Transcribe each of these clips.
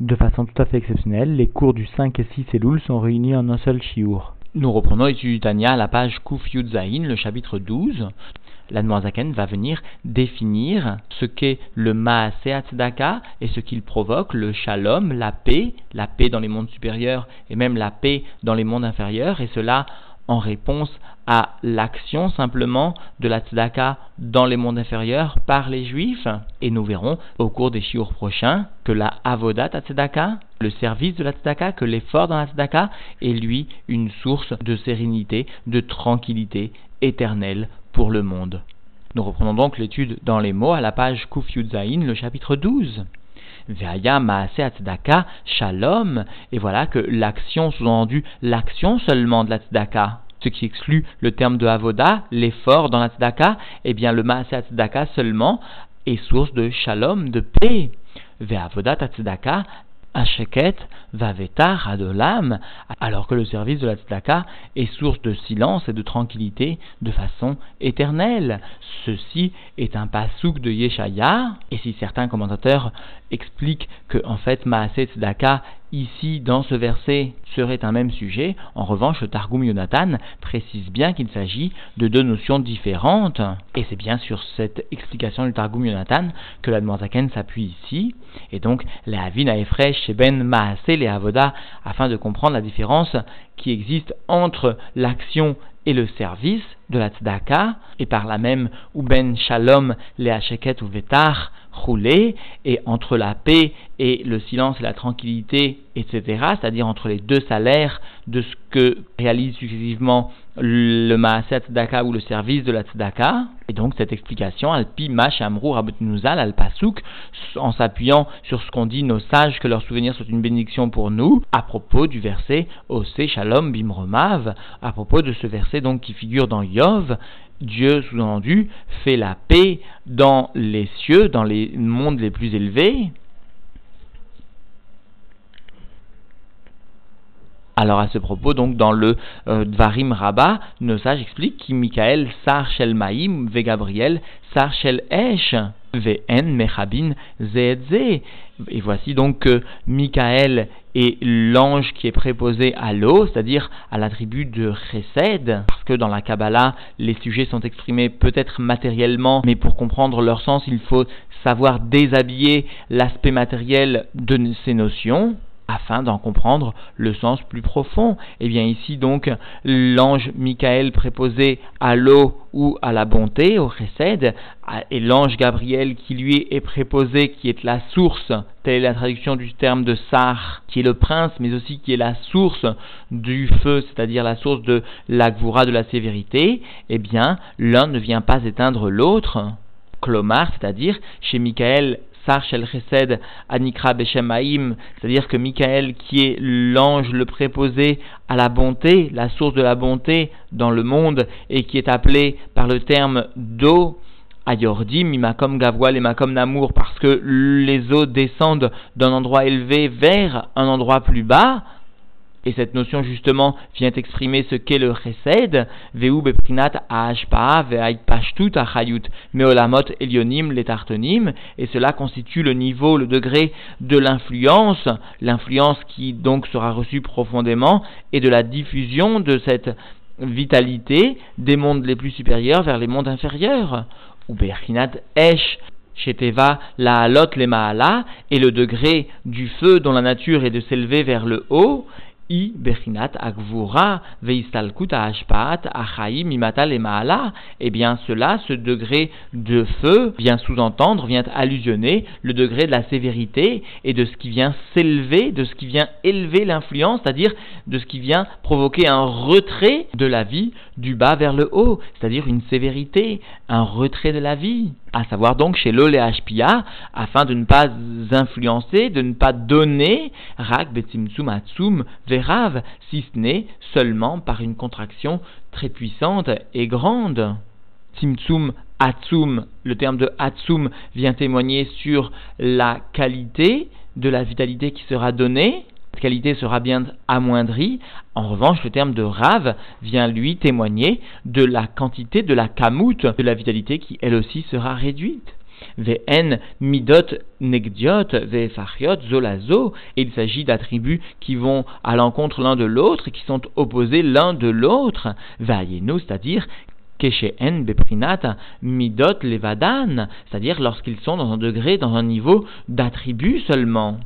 De façon tout à fait exceptionnelle, les cours du 5 et 6 Elul sont réunis en un seul chiour. Nous reprenons l'étude du Tania à la page Yud le chapitre 12. L'Admoazaken va venir définir ce qu'est le Maase Tzedaka et ce qu'il provoque, le Shalom, la paix, la paix dans les mondes supérieurs et même la paix dans les mondes inférieurs, et cela en réponse à l'action simplement de la tzedaka dans les mondes inférieurs par les juifs. Et nous verrons au cours des chiours prochains que la avodat le service de la tzedaka, que l'effort dans la tzedaka est lui une source de sérénité, de tranquillité éternelle pour le monde. Nous reprenons donc l'étude dans les mots à la page Kuf le chapitre 12. Shalom, et voilà que l'action, sous-entendu l'action seulement de la Tzedaka, ce qui exclut le terme de Avoda, l'effort dans la Tzedaka, eh bien le Maase Tzedaka seulement est source de Shalom, de paix. Ve'avodat Tzedaka, Asheket Vavetar Adolam, alors que le service de la tzedaka est source de silence et de tranquillité de façon éternelle. Ceci est un pasouk de Yeshaya, et si certains commentateurs expliquent que en fait Maaseh Tzedaka ici dans ce verset serait un même sujet, en revanche le Targum Yonatan précise bien qu'il s'agit de deux notions différentes, et c'est bien sur cette explication du Targum Yonatan que la Zaken s'appuie ici, et donc les Avin Efresh Ben Maaseh les afin de comprendre la différence qui existe entre l'action et le service de la tzedaka, et par là même, ou ben shalom, les hacheket ou vetar, roulé, et entre la paix et le silence et la tranquillité, etc., c'est-à-dire entre les deux salaires de ce que réalise successivement le Maaset Tzedaka ou le service de la Tzedaka. Et donc cette explication, Alpi Mash Amrou Rabotnuzal Al Pasuk, en s'appuyant sur ce qu'ont dit nos sages, que leur souvenir soit une bénédiction pour nous, à propos du verset Ose Shalom Bimromav, à propos de ce verset donc qui figure dans Yov, Dieu, sous-entendu, fait la paix dans les cieux, dans les mondes les plus élevés. Alors à ce propos, donc dans le euh, Dvarim Rabba, nos sages expliquent que Michael sar shel maïm ve Gabriel sar shel esh Et voici donc que Michael est l'ange qui est préposé à l'eau, c'est-à-dire à, l'attribut de Chesed, parce que dans la Kabbalah, les sujets sont exprimés peut-être matériellement, mais pour comprendre leur sens, il faut savoir déshabiller l'aspect matériel de ces notions afin d'en comprendre le sens plus profond. Et eh bien ici donc l'ange Michael préposé à l'eau ou à la bonté, au chesed, et l'ange Gabriel qui lui est préposé, qui est la source, telle est la traduction du terme de Sar, qui est le prince, mais aussi qui est la source du feu, c'est-à-dire la source de l'agvura de la sévérité, eh bien l'un ne vient pas éteindre l'autre. Clomar, c'est-à-dire chez Michael Sar Shel Chesed Anikra Beshemaim, c'est-à-dire que Michael, qui est l'ange le préposé à la bonté, la source de la bonté dans le monde, et qui est appelé par le terme d'eau, Ayordim, Imakom Gavwal et Makom Namour, parce que les eaux descendent d'un endroit élevé vers un endroit plus bas, et cette notion justement vient exprimer ce qu'est le chesed, veu beprinat achayut meolamot elionim letartonim, et cela constitue le niveau, le degré de l'influence, l'influence qui donc sera reçue profondément, et de la diffusion de cette vitalité des mondes les plus supérieurs vers les mondes inférieurs. Ou beprinat esh Teva, la et le degré du feu dont la nature est de s'élever vers le haut, i bechinat agvura veistalkut achaim imatal et maala, eh bien cela, ce degré de feu vient sous-entendre, vient allusionner le degré de la sévérité et de ce qui vient s'élever, de ce qui vient élever l'influence, c'est-à-dire de ce qui vient provoquer un retrait de la vie du bas vers le haut, c'est-à-dire une sévérité, un retrait de la vie à savoir donc chez l'Ole afin de ne pas influencer, de ne pas donner, rak betzimtsum atsum verav, si ce n'est seulement par une contraction très puissante et grande. Tzimtzum atsum, le terme de atsum vient témoigner sur la qualité de la vitalité qui sera donnée, qualité sera bien amoindrie. En revanche, le terme de rave vient lui témoigner de la quantité, de la camoute, de la vitalité qui elle aussi sera réduite. Vn midot negdiot vefachiot zolazo. Et il s'agit d'attributs qui vont à l'encontre l'un de l'autre, qui sont opposés l'un de l'autre. Vayenu, c'est-à-dire Keshen beprinat midot levadan, c'est-à-dire lorsqu'ils sont dans un degré, dans un niveau d'attribut seulement.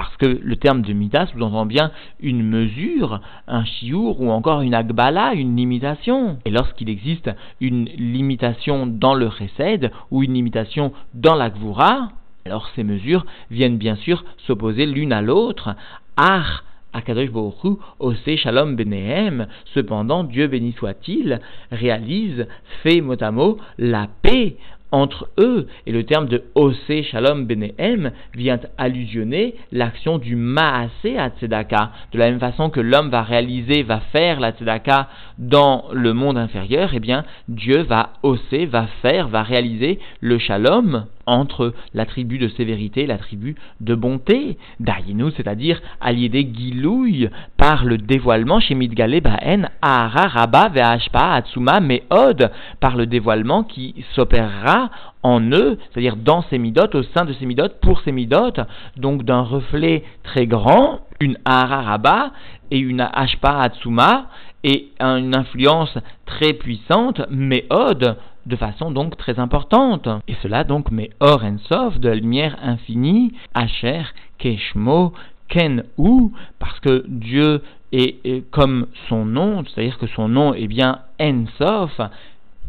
Parce que le terme de midas sous-entend bien une mesure, un chiour ou encore une agbala, une limitation. Et lorsqu'il existe une limitation dans le chesed ou une limitation dans l'agvura, alors ces mesures viennent bien sûr s'opposer l'une à l'autre. Ar Akadosh Baruch Ose Shalom Benehem, cependant Dieu béni soit-il, réalise, fait mot à mot, la paix entre eux. Et le terme de Ose Shalom Benehem vient allusionner l'action du Maase à Tzedaka. De la même façon que l'homme va réaliser, va faire la Tzedaka dans le monde inférieur, eh bien, Dieu va oser, va faire, va réaliser le Shalom entre l'attribut de sévérité et l'attribut de bonté. Dayinu, c'est-à-dire des Gilouille, par le dévoilement chez Midgale Baen, Ahara Rabba Ve'ashpa Atsuma Meod, par le dévoilement qui s'opérera en eux, c'est-à-dire dans ces au sein de ces pour ces donc d'un reflet très grand, une Ahara Rabba et une Ashpa Atsuma, et une influence très puissante, Meod, de façon donc très importante. Et cela donc met or en sof de la lumière infinie, Asher, Keshmo, Ken ou, parce que Dieu est, comme son nom, c'est-à-dire que son nom est bien en sof,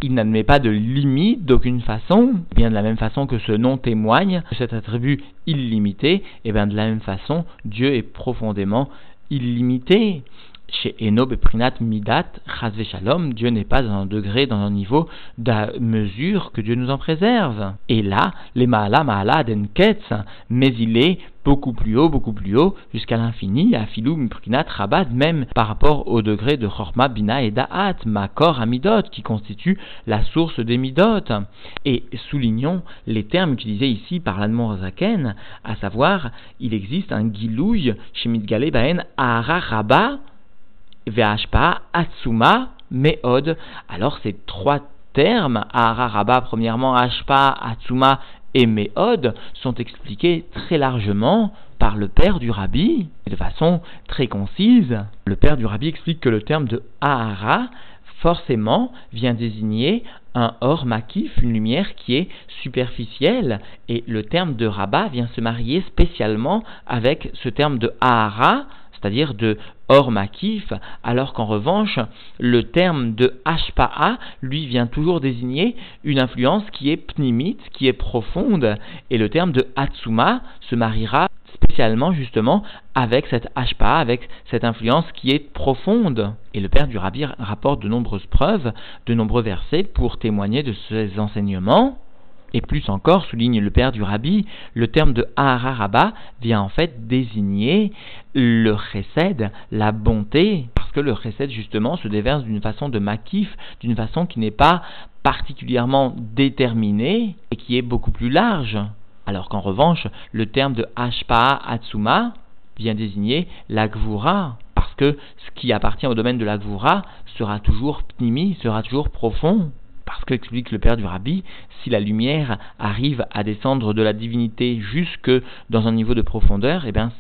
il n'admet pas de limite d'aucune façon, bien de la même façon que ce nom témoigne de cet attribut illimité, et bien de la même façon, Dieu est profondément illimité chez Enob Prinat Midat, Chazve Shalom, Dieu n'est pas dans un degré, dans un niveau de mesure que Dieu nous en préserve. Et là, les Maala Maala Denketz, mais il est beaucoup plus haut, beaucoup plus haut, jusqu'à l'infini, à Filou Prinat Rabat, même par rapport au degré de Chorma Bina et Da'at, Makor Amidot, qui constitue la source des Midot. Et soulignons les termes utilisés ici par l'Anmon Zaken, à savoir, il existe un Gilouille chez Midgale Baen Ahara Rabba, Ve'ashpa, Atsuma, Meod. Alors ces trois termes, Ahara premièrement, Ashpa, Atsuma et Meod, sont expliqués très largement par le père du rabbi, de façon très concise. Le père du rabbi explique que le terme de Ahara, forcément, vient désigner un or makif, une lumière qui est superficielle, et le terme de Rabat vient se marier spécialement avec ce terme de Ahara, c'est-à-dire de or makif, alors qu'en revanche, le terme de hpa'a, lui, vient toujours désigner une influence qui est pnimite, qui est profonde, et le terme de hatsuma se mariera spécialement justement avec cette hpa, avec cette influence qui est profonde. Et le père du rabbi rapporte de nombreuses preuves, de nombreux versets pour témoigner de ces enseignements. Et plus encore, souligne le père du rabbi, le terme de Ahararaba vient en fait désigner le chesed, la bonté, parce que le chesed justement se déverse d'une façon de makif, d'une façon qui n'est pas particulièrement déterminée et qui est beaucoup plus large. Alors qu'en revanche, le terme de Ashpa Atsuma vient désigner la gvura, parce que ce qui appartient au domaine de la gvura sera toujours pnimi, sera toujours profond. Parce qu'explique le père du rabbi, si la lumière arrive à descendre de la divinité jusque dans un niveau de profondeur, eh bien,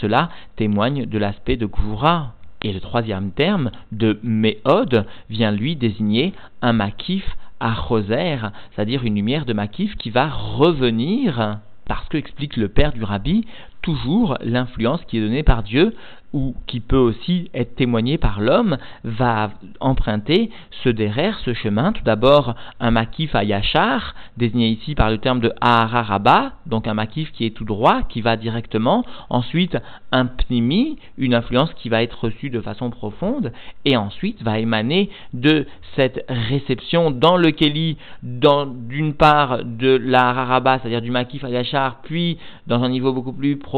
cela témoigne de l'aspect de Gvura. Et le troisième terme, de Méod, vient lui désigner un makif à Roser, c'est-à-dire une lumière de makif qui va revenir, parce que explique le père du rabbi, toujours l'influence qui est donnée par Dieu ou qui peut aussi être témoigné par l'homme, va emprunter ce derrière, ce chemin. Tout d'abord, un makif à Yachar, désigné ici par le terme de Ahararaba, donc un makif qui est tout droit, qui va directement. Ensuite, un pnimi, une influence qui va être reçue de façon profonde. Et ensuite, va émaner de cette réception dans le Keli, d'une part de la c'est-à-dire du makif à Yachar, puis dans un niveau beaucoup plus profond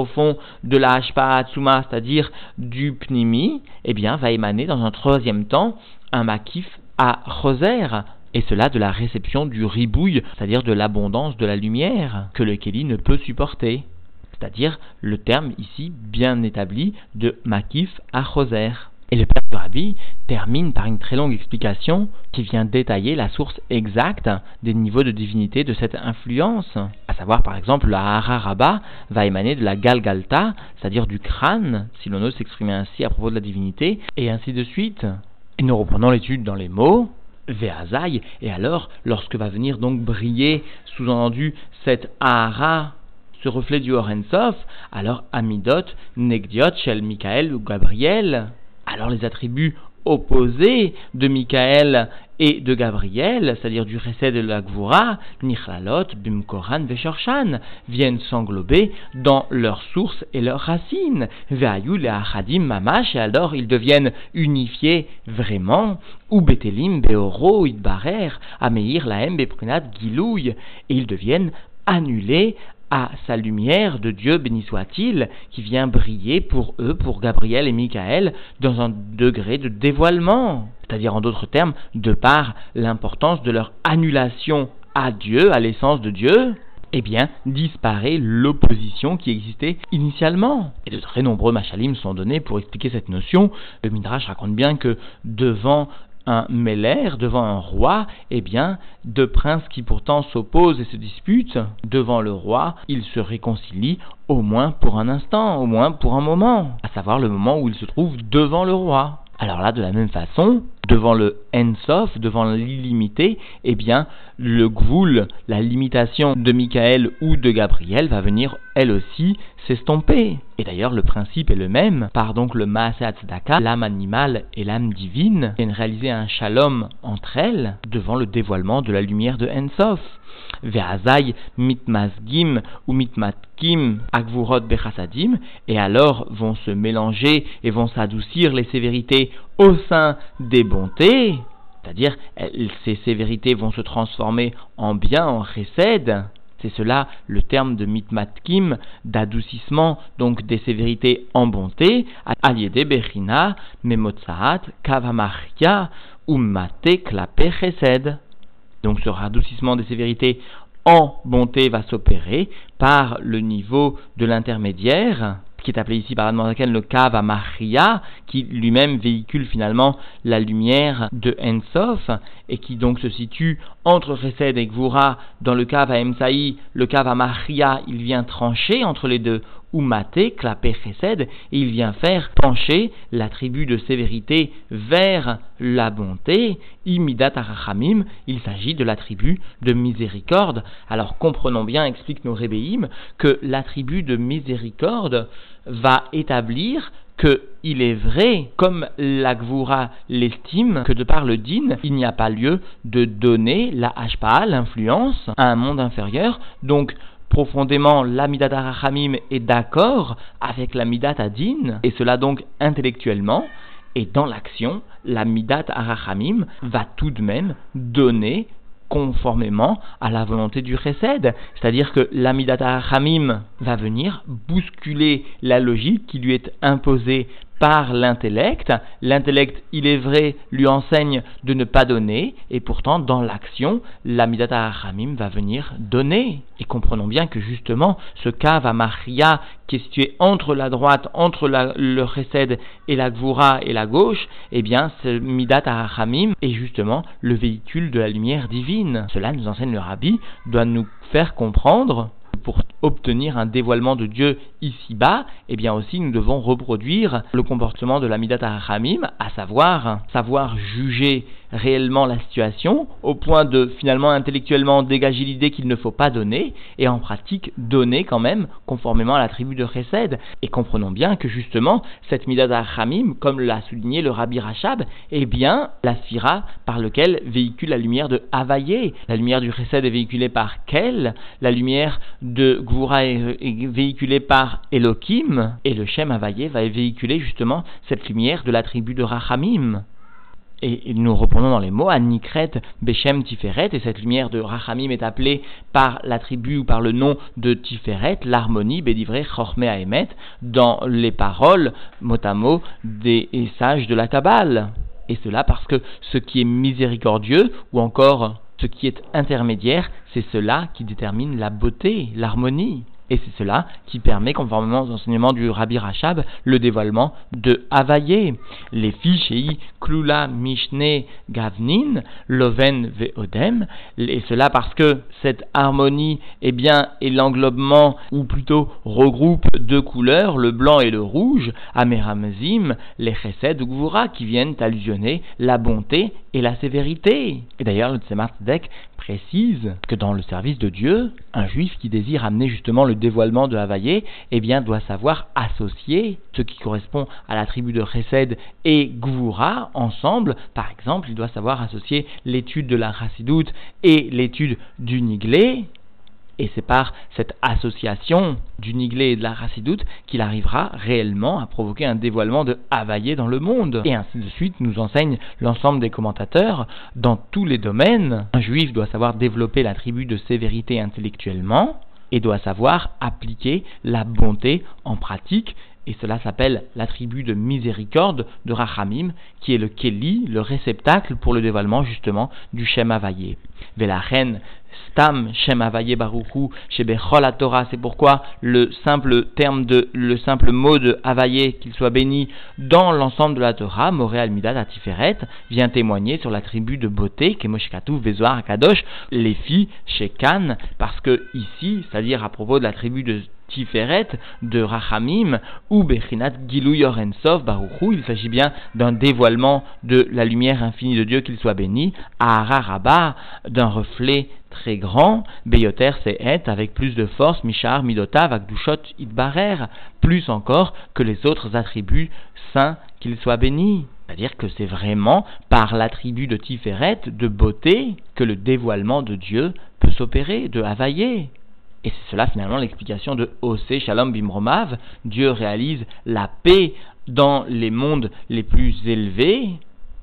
de la Hashpa c'est-à-dire du pnimi, eh bien, va émaner dans un troisième temps un makif à Roser, et cela de la réception du ribouille, c'est-à-dire de l'abondance de la lumière que le Keli ne peut supporter. C'est-à-dire le terme ici bien établi de makif à Roser. Et le père du Rabbi termine par une très longue explication qui vient détailler la source exacte des niveaux de divinité de cette influence. À savoir, par exemple, la Hararaba va émaner de la Galgalta, c'est-à-dire du crâne, si l'on ose s'exprimer ainsi à propos de la divinité, et ainsi de suite. Et nous reprenons l'étude dans les mots. Ve'azai, et alors, lorsque va venir donc briller, sous-entendu, cette Ahara, ce reflet du Horensof, alors Amidot, Negdiot, Shel Michael ou Gabriel, alors les attributs opposés de Michael et de Gabriel, c'est-à-dire du Chesed de la Gvura, Nichlalot, Bimkoran, Veshorshan, viennent s'englober dans leurs sources et leurs racines. Ve'ayul et Achadim Mamash, et alors ils deviennent unifiés vraiment, ou Betelim, Beoro, Idbarer, Ameir, Laem, Beprinat, Gilouy, et ils deviennent annulés à sa lumière de Dieu, béni soit-il, qui vient briller pour eux, pour Gabriel et Michael, dans un degré de dévoilement. C'est-à-dire, en d'autres termes, de par l'importance de leur annulation à Dieu, à l'essence de Dieu, eh bien, disparaît l'opposition qui existait initialement. Et de très nombreux machalim sont donnés pour expliquer cette notion. Le Midrash raconte bien que devant un Meller, devant un roi, eh bien, deux princes qui pourtant s'opposent et se disputent devant le roi, ils se réconcilient au moins pour un instant, au moins pour un moment, à savoir le moment où ils se trouvent devant le roi. Alors là, de la même façon, devant le Ensof, devant l'illimité, eh bien, le Gvoul, la limitation de Michael ou de Gabriel, va venir elle aussi s'estomper. Et d'ailleurs, le principe est le même, par donc le Maase l'âme animale et l'âme divine, viennent réaliser un shalom entre elles devant le dévoilement de la lumière de Ensof. Ve'azai mitmazgim ou mitmatkim agvurot bechasadim, et alors vont se mélanger et vont s'adoucir les sévérités au sein des bontés, c'est-à-dire ces sévérités vont se transformer en bien, en chesed. C'est cela le terme de mitmatkim, d'adoucissement donc des sévérités en bonté. Donc ce radoucissement des sévérités en bonté va s'opérer par le niveau de l'intermédiaire, qui est appelé ici par Admoraken le Kav Maria, qui lui-même véhicule finalement la lumière de Ensof, et qui donc se situe entre Chesed et Gvura dans le Kav Emsaï, le Kav Maria, il vient trancher entre les deux, ou maté, clapé chesed, il vient faire pencher l'attribut de sévérité vers la bonté, imidat arachamim, il s'agit de l'attribut de miséricorde. Alors comprenons bien, explique nos rébéim, que l'attribut de miséricorde va établir que il est vrai, comme la l'estime, que de par le din, il n'y a pas lieu de donner la hashpa, l'influence, à un monde inférieur. Donc, profondément l'amidat arachamim est d'accord avec l'amidat adin, et cela donc intellectuellement, et dans l'action, l'amidat arachamim va tout de même donner conformément à la volonté du chesed. C'est-à-dire que l'amidat arachamim va venir bousculer la logique qui lui est imposée par l'intellect. L'intellect, il est vrai, lui enseigne de ne pas donner, et pourtant, dans l'action, l'amidata Hamim va venir donner. Et comprenons bien que justement, ce Maria, qui est situé entre la droite, entre le chesed et la gvura et la gauche, eh bien, ce midat Hamim est justement le véhicule de la lumière divine. Cela nous enseigne le rabbi, doit nous faire comprendre pour obtenir un dévoilement de Dieu ici-bas, eh bien aussi nous devons reproduire le comportement de la Midat Hamim, à savoir savoir juger réellement la situation, au point de finalement intellectuellement dégager l'idée qu'il ne faut pas donner, et en pratique donner quand même, conformément à la tribu de Chesed. Et comprenons bien que justement, cette Midat Hamim, comme l'a souligné le Rabbi Rachab, est bien la sphira par lequel véhicule la lumière de Havaïe. La lumière du Chesed est véhiculée par Kel, la lumière Gvura est, véhiculée par Elohim, et le Shem Havaïe va véhiculer justement cette lumière de la tribu de Rachamim et nous reprenons dans les mots, Anikret Bechem Tiferet, et cette lumière de Rachamim est appelée par la tribu ou par le nom de Tiferet, l'harmonie, Bédivré Chorme Aemet, dans les paroles, mot à mot, des sages de la Kabbale. Et cela parce que ce qui est miséricordieux, ou encore ce qui est intermédiaire, c'est cela qui détermine la beauté, l'harmonie. Et c'est cela qui permet, conformément aux enseignements du Rabbi Rachab, le dévoilement de Havaye. Les fichei Klula Mishne Gavnin, Loven Veodem, et cela parce que cette harmonie, eh bien, est l'englobement, ou plutôt regroupe deux couleurs, le blanc et le rouge, Ameramzim, les Chesed Gvura, qui viennent allusionner la bonté et la sévérité. Et d'ailleurs, le Tzemar précise que dans le service de Dieu, un juif qui désire amener justement le dévoilement de Havaïe, eh bien, doit savoir associer ce qui correspond à la tribu de Chesed et Gvura ensemble. Par exemple, il doit savoir associer l'étude de la Chassidoute et l'étude du Niglé, et c'est par cette association du Niglé et de la Racidoute qu'il arrivera réellement à provoquer un dévoilement de Havaïe dans le monde. Et ainsi de suite nous enseigne l'ensemble des commentateurs. Dans tous les domaines, un juif doit savoir développer la tribu de sévérité intellectuellement et doit savoir appliquer la bonté en pratique et cela s'appelle l'attribut de miséricorde de Rachamim, qui est le Keli, le réceptacle pour le dévoilement justement du Shem Havayé. Velachen, Stam Shem Havayé Baruchu, Shebechol Torah, c'est pourquoi le simple terme de, le simple mot de Havayé, qu'il soit béni dans l'ensemble de la Torah, Moré Almidat Atiferet, vient témoigner sur l'attribut de beauté, Kemoshkatu Vezoar Akadosh, les filles chez Khan, parce que ici, c'est-à-dire à propos de l'attribut de Tiferet de Rachamim ou Bechinat Gilou Yorensov Baruchou. Il s'agit bien d'un dévoilement de la lumière infinie de Dieu, qu'il soit béni, à Araraba, d'un reflet très grand, Beyoter Et avec plus de force, Mishar Midotav Akdushot Idbarer, plus encore que les autres attributs saints qu'il soit béni. C'est-à-dire que c'est vraiment par l'attribut de Tiferet, de beauté, que le dévoilement de Dieu peut s'opérer, de Havaïe. Et c'est cela finalement l'explication de Ose Shalom Bimromav. Dieu réalise la paix dans les mondes les plus élevés,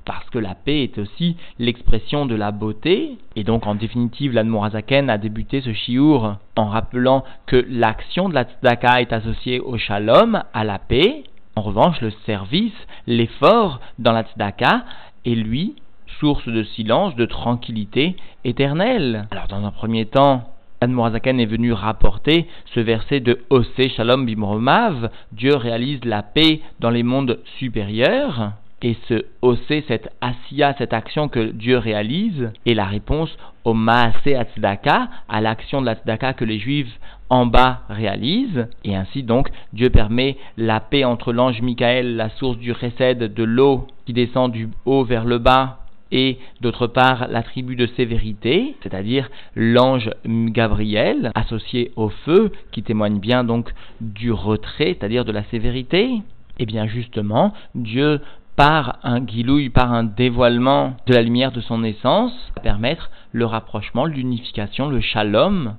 parce que la paix est aussi l'expression de la beauté. Et donc, en définitive, l'Admorazaken a débuté ce chiour en rappelant que l'action de la tzedaka est associée au shalom, à la paix. En revanche, le service, l'effort dans la tzedaka est lui source de silence, de tranquillité éternelle. Alors, dans un premier temps, Morazaken est venu rapporter ce verset de Ose Shalom Bimromav, Dieu réalise la paix dans les mondes supérieurs. Et ce Ose, cette Asiya, cette action que Dieu réalise, est la réponse au Maase Atzdaka, à l'action de la Tzedaka que les Juifs en bas réalisent. Et ainsi donc, Dieu permet la paix entre l'ange Michael, la source du Chesed, de l'eau qui descend du haut vers le bas, et d'autre part l'attribut de sévérité, c'est-à-dire l'ange Gabriel associé au feu, qui témoigne bien donc du retrait, c'est-à-dire de la sévérité. Et eh bien justement, Dieu par un guilouille, par un dévoilement de la lumière de son essence, va permettre le rapprochement, l'unification, le shalom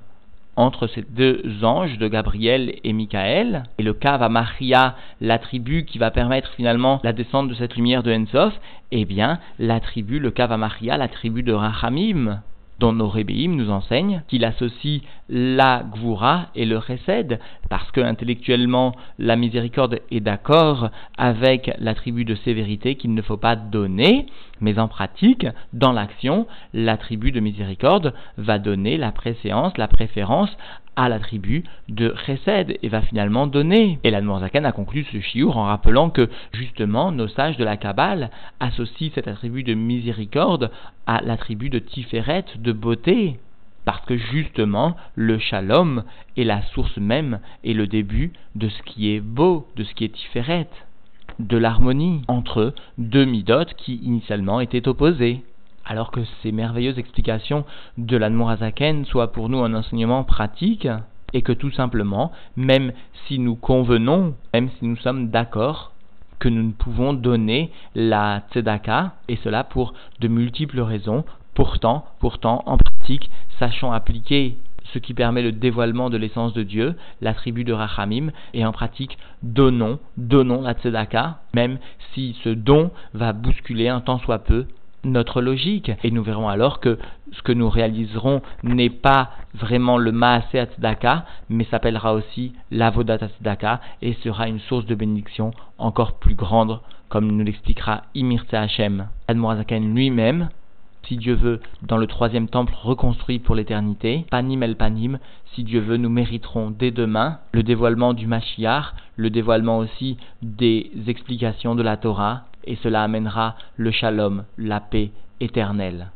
entre ces deux anges de Gabriel et Michael, et le Kav Maria, l'attribut qui va permettre finalement la descente de cette lumière de Ensof, eh bien, l'attribut, le Kav Maria, l'attribut de Rachamim, dont nos Rébéim nous enseignent qu'il associe la Gvura et le Chesed, parce que intellectuellement la miséricorde est d'accord avec l'attribut de sévérité qu'il ne faut pas donner, mais en pratique, dans l'action, l'attribut de miséricorde va donner la préséance, la préférence à l'attribut de Chesed et va finalement donner. Et la a conclu ce chiour en rappelant que justement nos sages de la Kabbale associent cet attribut de miséricorde à l'attribut de Tiferet, de beauté. Parce que justement, le shalom est la source même et le début de ce qui est beau, de ce qui est Tiferet, de l'harmonie entre deux midotes qui initialement étaient opposées. Alors que ces merveilleuses explications de l'Admorazaken soient pour nous un enseignement pratique, et que tout simplement, même si nous convenons, même si nous sommes d'accord, que nous ne pouvons donner la tzedaka, et cela pour de multiples raisons, pourtant, pourtant, en pratique, sachant appliquer ce qui permet le dévoilement de l'essence de Dieu, l'attribut de Rachamim, et en pratique, donnons, donnons la tzedaka, même si ce don va bousculer un tant soit peu notre logique. Et nous verrons alors que ce que nous réaliserons n'est pas vraiment le Maase Tzedaka, mais s'appellera aussi l'Avodat Tzedaka et sera une source de bénédiction encore plus grande, comme nous l'expliquera Imir Hashem. Admorazaken lui-même si Dieu veut, dans le troisième temple reconstruit pour l'éternité. Panim el panim, si Dieu veut, nous mériterons dès demain le dévoilement du Mashiach, le dévoilement aussi des explications de la Torah, et cela amènera le shalom, la paix éternelle.